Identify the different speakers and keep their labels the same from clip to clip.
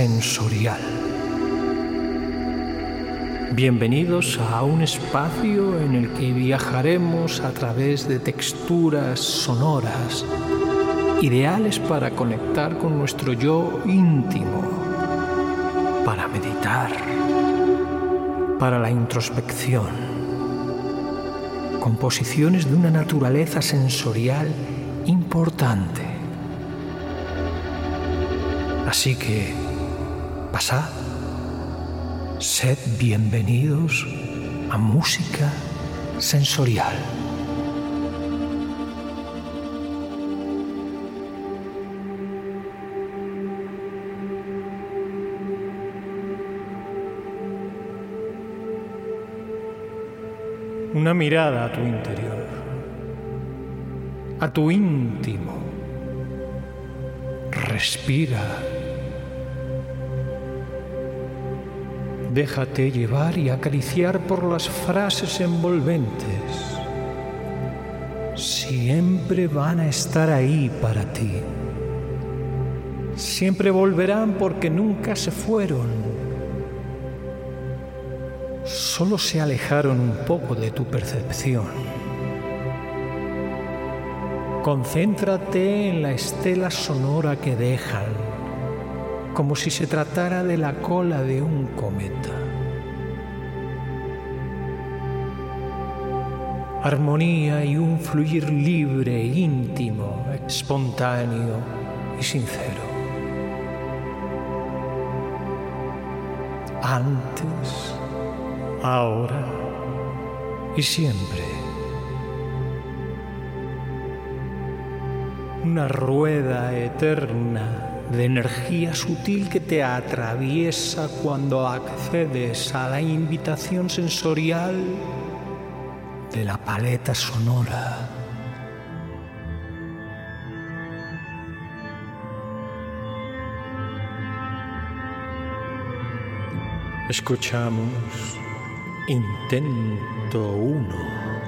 Speaker 1: Sensorial. Bienvenidos a un espacio en el que viajaremos a través de texturas sonoras, ideales para conectar con nuestro yo íntimo, para meditar, para la introspección. Composiciones de una naturaleza sensorial importante. Así que, pasad Sed bienvenidos a música sensorial. Una mirada a tu interior, a tu íntimo. Respira Déjate llevar y acariciar por las frases envolventes. Siempre van a estar ahí para ti. Siempre volverán porque nunca se fueron. Solo se alejaron un poco de tu percepción. Concéntrate en la estela sonora que dejan como si se tratara de la cola de un cometa. Armonía y un fluir libre, íntimo, espontáneo y sincero. Antes, ahora y siempre. Una rueda eterna de energía sutil que te atraviesa cuando accedes a la invitación sensorial de la paleta sonora. Escuchamos Intento 1.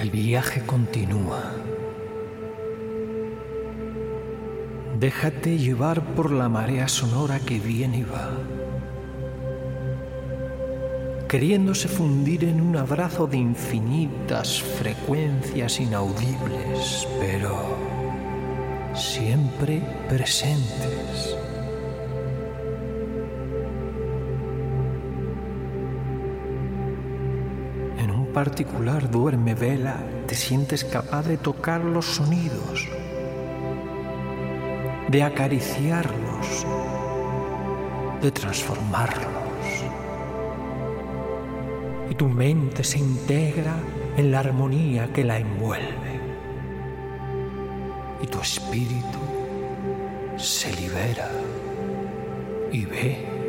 Speaker 1: El viaje continúa. Déjate llevar por la marea sonora que viene y va, queriéndose fundir en un abrazo de infinitas frecuencias inaudibles, pero siempre presentes. Particular duerme vela, te sientes capaz de tocar los sonidos de acariciarlos, de transformarlos. Y tu mente se integra en la armonía que la envuelve. Y tu espíritu se libera y ve.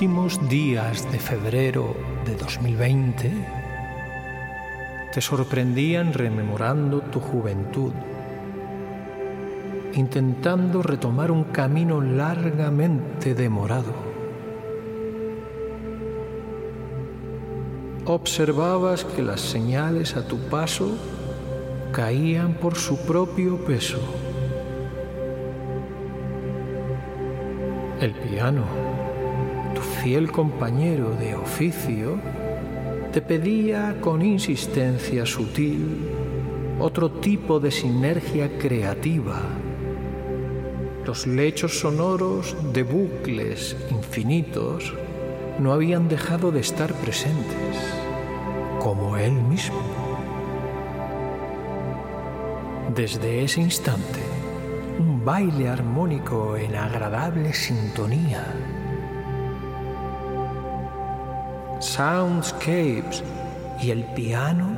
Speaker 1: Últimos días de febrero de 2020 te sorprendían rememorando tu juventud, intentando retomar un camino largamente demorado. Observabas que las señales a tu paso caían por su propio peso. El piano, fiel compañero de oficio, te pedía con insistencia sutil otro tipo de sinergia creativa. Los lechos sonoros de bucles infinitos no habían dejado de estar presentes, como él mismo. Desde ese instante, un baile armónico en agradable sintonía. Soundscapes y el piano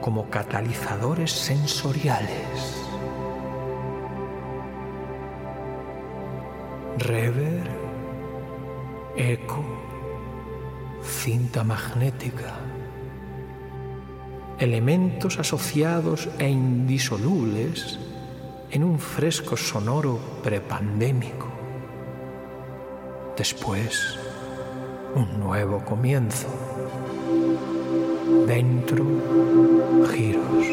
Speaker 1: como catalizadores sensoriales. Rever, eco, cinta magnética elementos asociados e indisolubles en un fresco sonoro prepandémico. Después, un nuevo comienzo. Dentro, giros.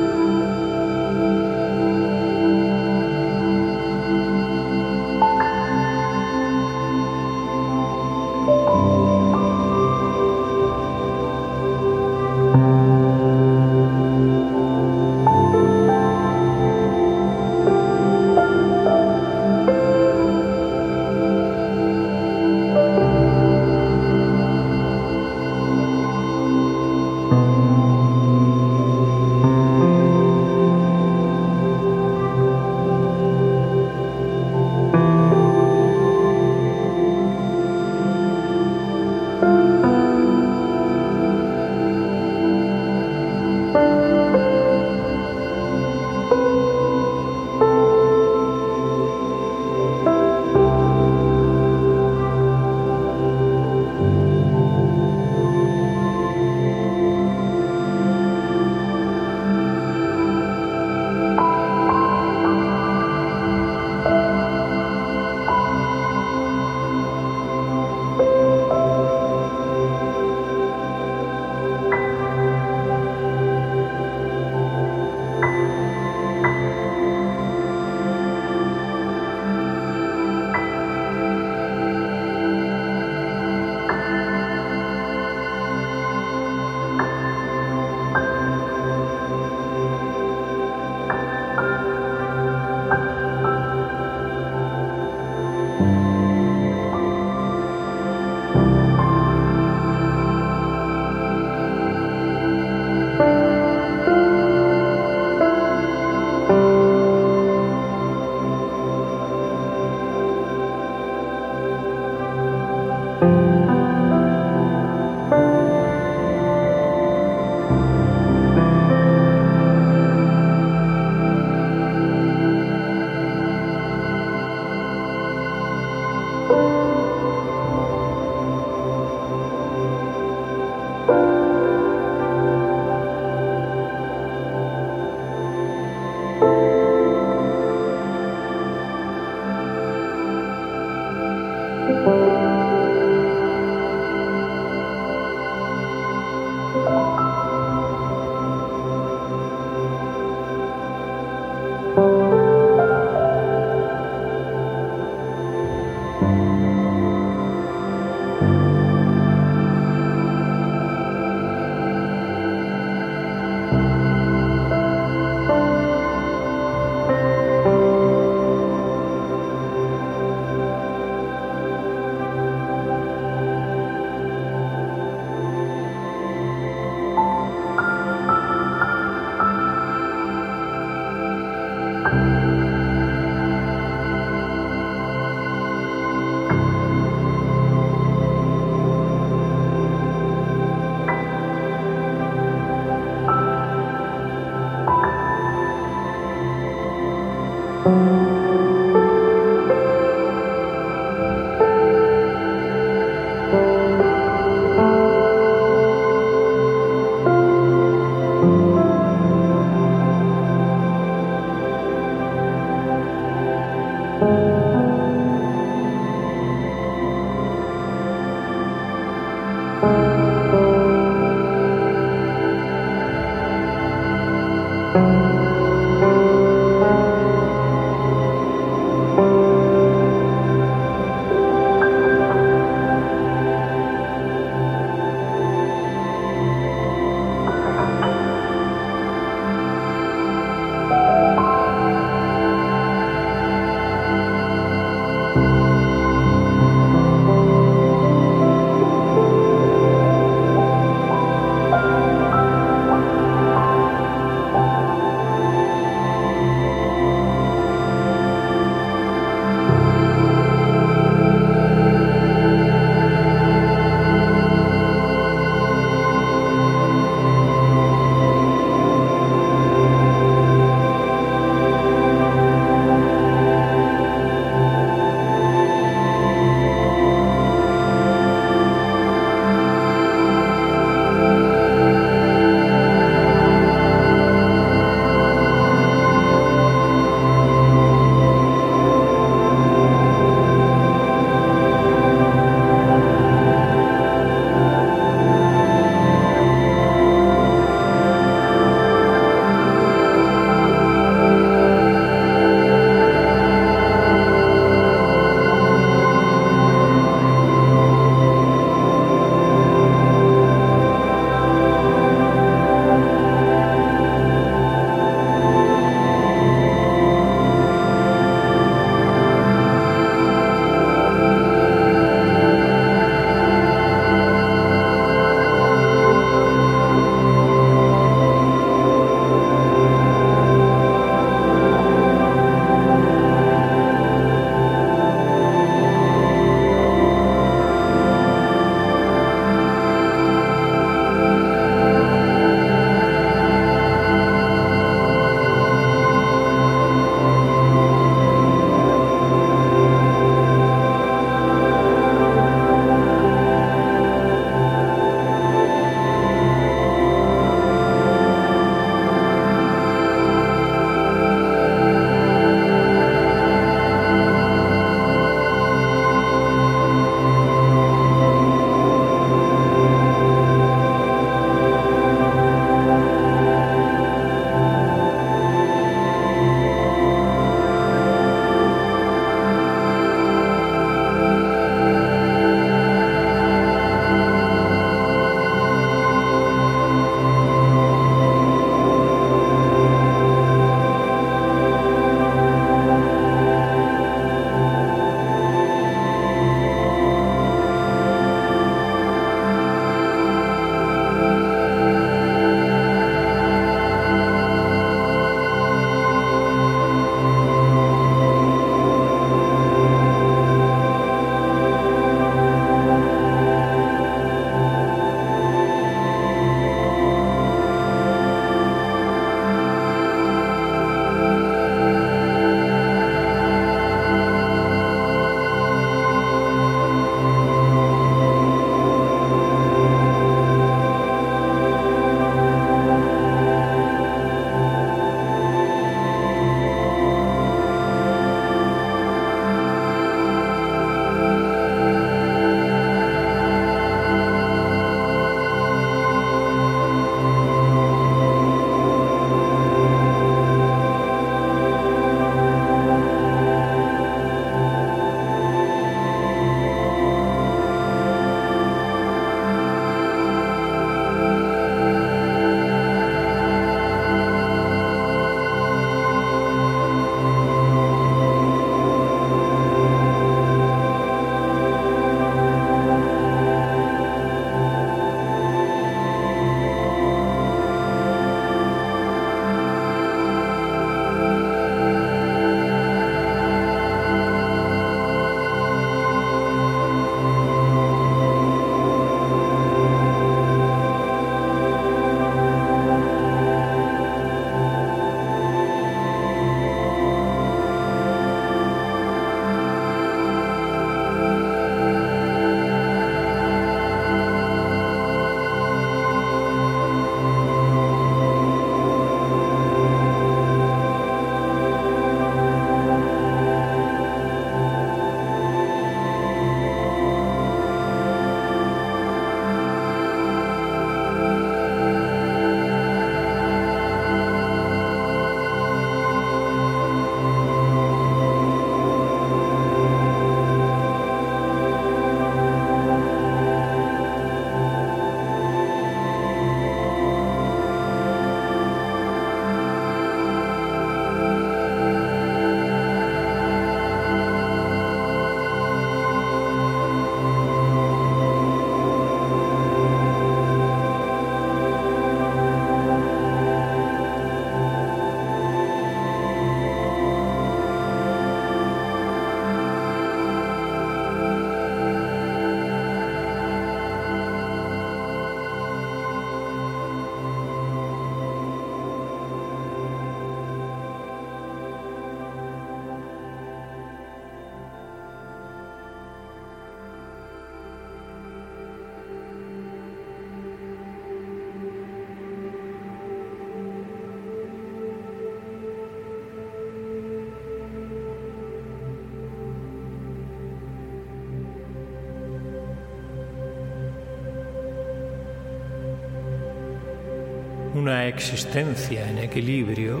Speaker 1: Una existencia en equilibrio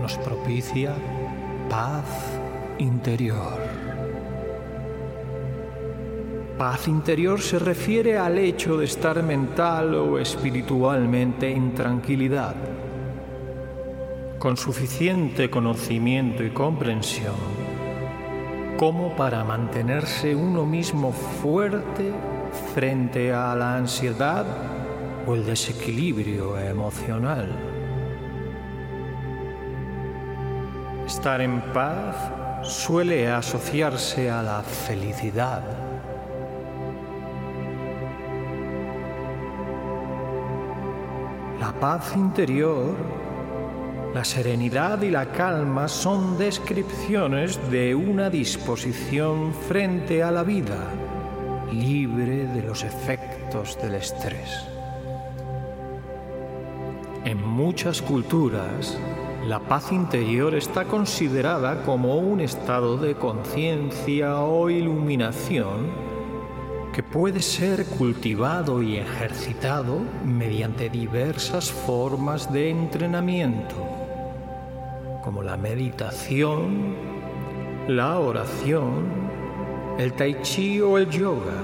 Speaker 1: nos propicia paz interior. Paz interior se refiere al hecho de estar mental o espiritualmente en tranquilidad, con suficiente conocimiento y comprensión como para mantenerse uno mismo fuerte frente a la ansiedad o el desequilibrio emocional. Estar en paz suele asociarse a la felicidad. La paz interior, la serenidad y la calma son descripciones de una disposición frente a la vida, libre de los efectos del estrés. En muchas culturas, la paz interior está considerada como un estado de conciencia o iluminación que puede ser cultivado y ejercitado mediante diversas formas de entrenamiento, como la meditación, la oración, el tai chi o el yoga,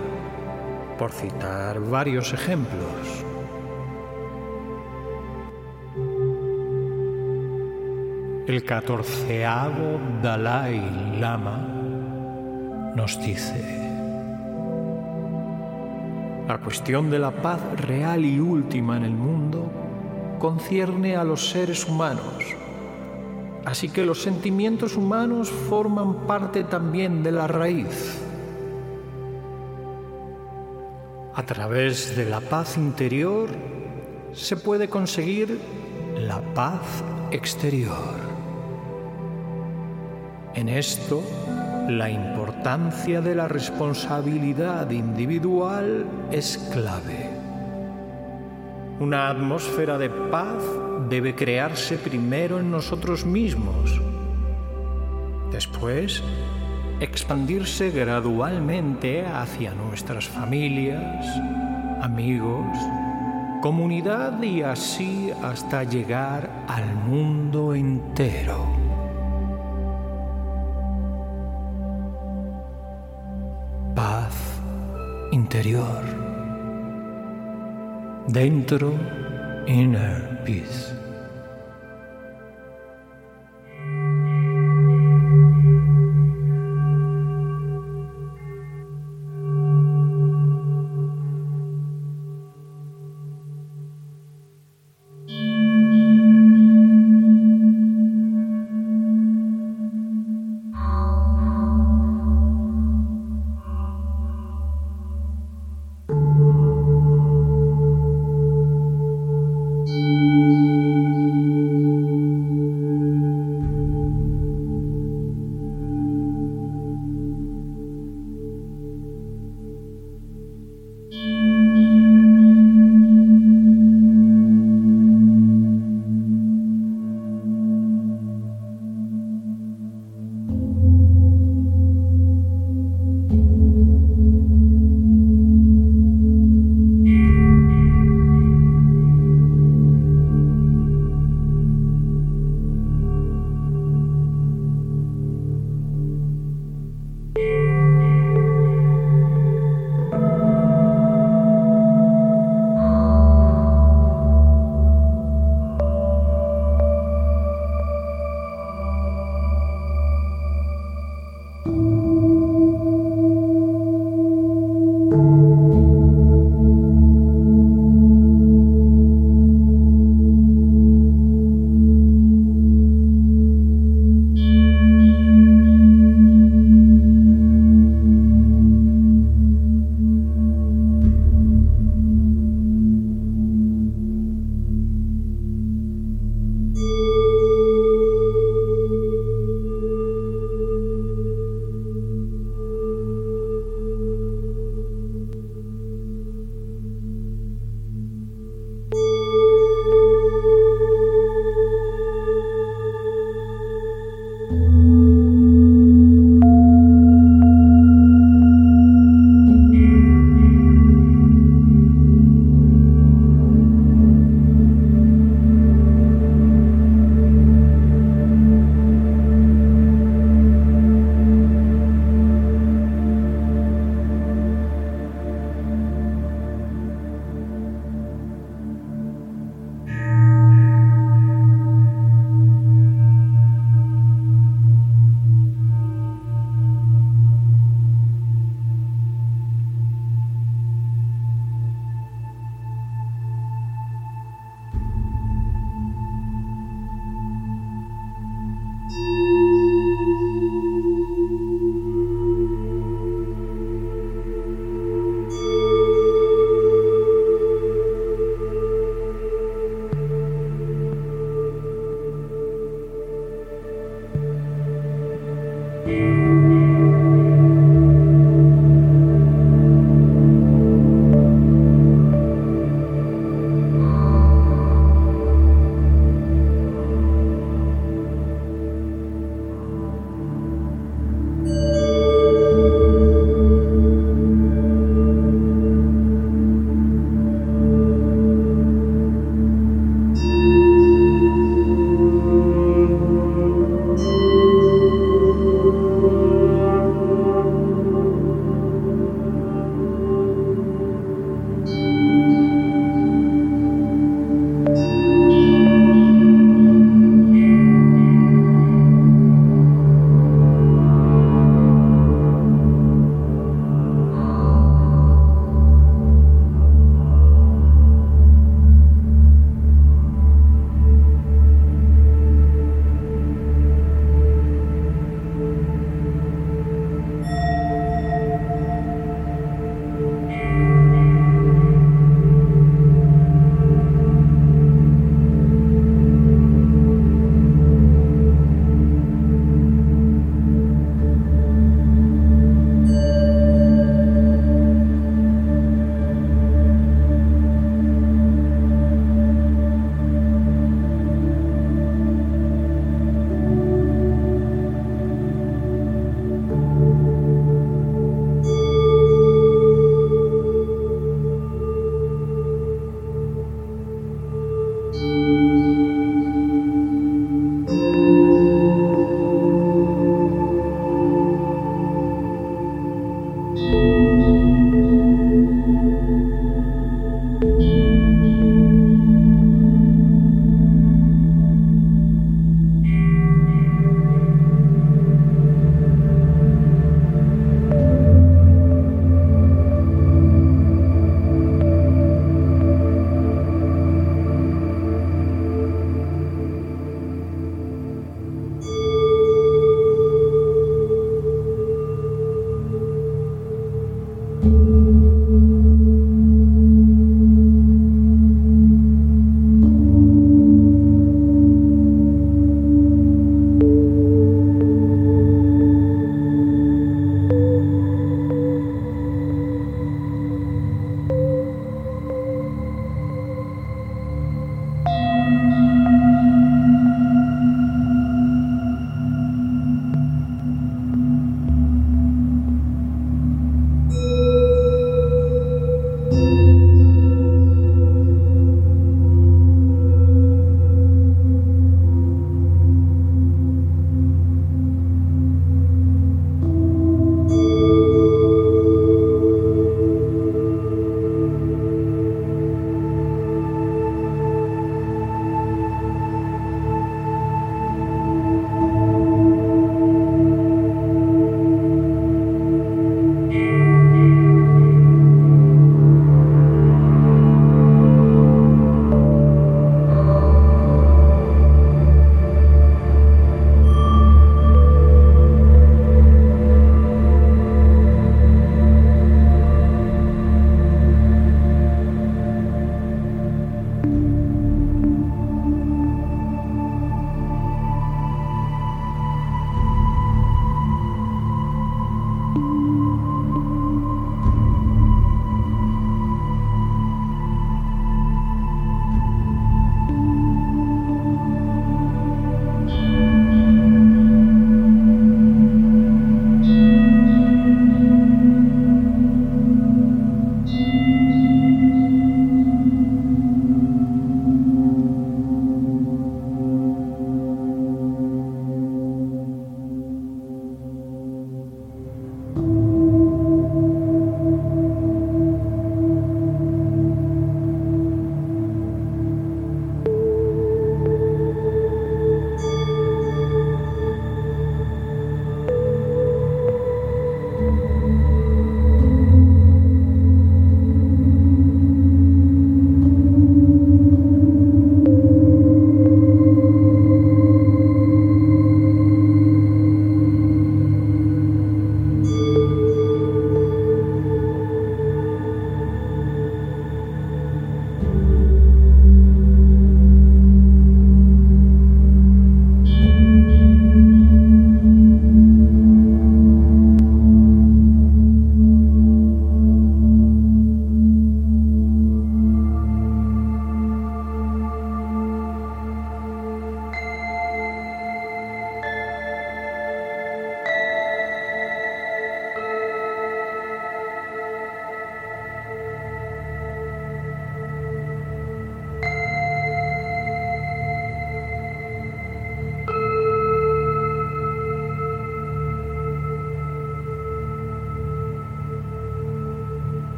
Speaker 1: por citar varios ejemplos. El catorceavo Dalai Lama nos dice, la cuestión de la paz real y última en el mundo concierne a los seres humanos, así que los sentimientos humanos forman parte también de la raíz. A través de la paz interior se puede conseguir la paz exterior. En esto, la importancia de la responsabilidad individual es clave. Una atmósfera de paz debe crearse primero en nosotros mismos, después expandirse gradualmente hacia nuestras familias, amigos, comunidad y así hasta llegar al mundo entero. Interior. Dentro, inner peace.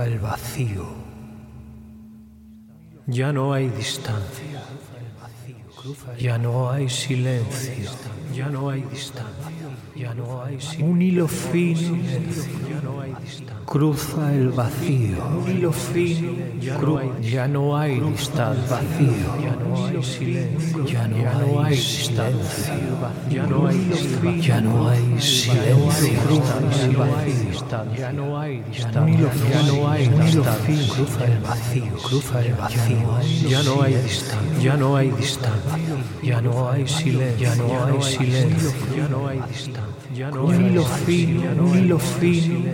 Speaker 1: El vacío. Ya no hay distancia. Ya no hay silencio. Ya no hay distancia. Ya no hay Un hilo fino cruza el vacío. Un hilo fino ya no hay distancia. Vacío. Ya no hay silencio. Ya no hay distancia. Ya no hay Ya no hay silencio. Ya no hay distancia. Ya no hay distancia. Cruza el vacío. Cruza el vacío. Ya no hay distancia. Ya no hay distancia. Ya no hay silencio. Ya no hay silencio. Ya no hay distancia hilo fino, hilo fino,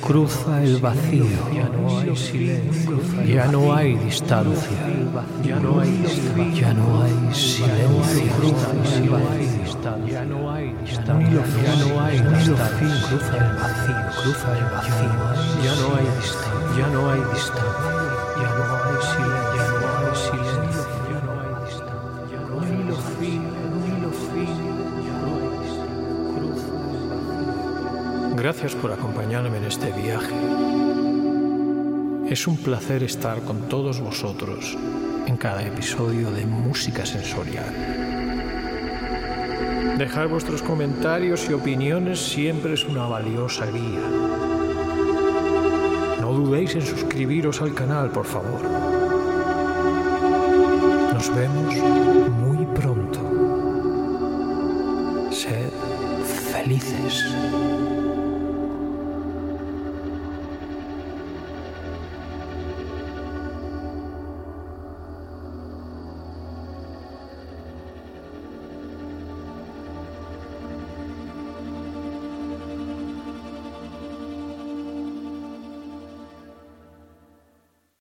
Speaker 1: cruza el vacío, ya no hay silencio, ya no hay distancia, ya no hay silencio, ya no hay distancia, ya no hay distancia, ya no hay distancia, cruza el vacío, cruza el vacío, ya no hay distancia, ya no hay distancia, ya no hay silencio, Gracias por acompañarme en este viaje. Es un placer estar con todos vosotros en cada episodio de Música Sensorial. Dejar vuestros comentarios y opiniones siempre es una valiosa guía. No dudéis en suscribiros al canal, por favor. Nos vemos muy pronto. Sed felices.